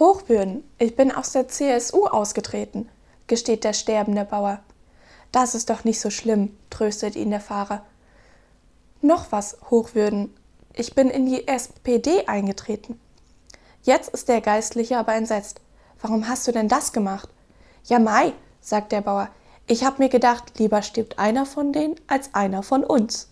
Hochwürden, ich bin aus der CSU ausgetreten, gesteht der sterbende Bauer. Das ist doch nicht so schlimm, tröstet ihn der Fahrer. Noch was, Hochwürden, ich bin in die SPD eingetreten. Jetzt ist der Geistliche aber entsetzt. Warum hast du denn das gemacht? Ja, Mai, sagt der Bauer, ich hab mir gedacht, lieber stirbt einer von denen als einer von uns.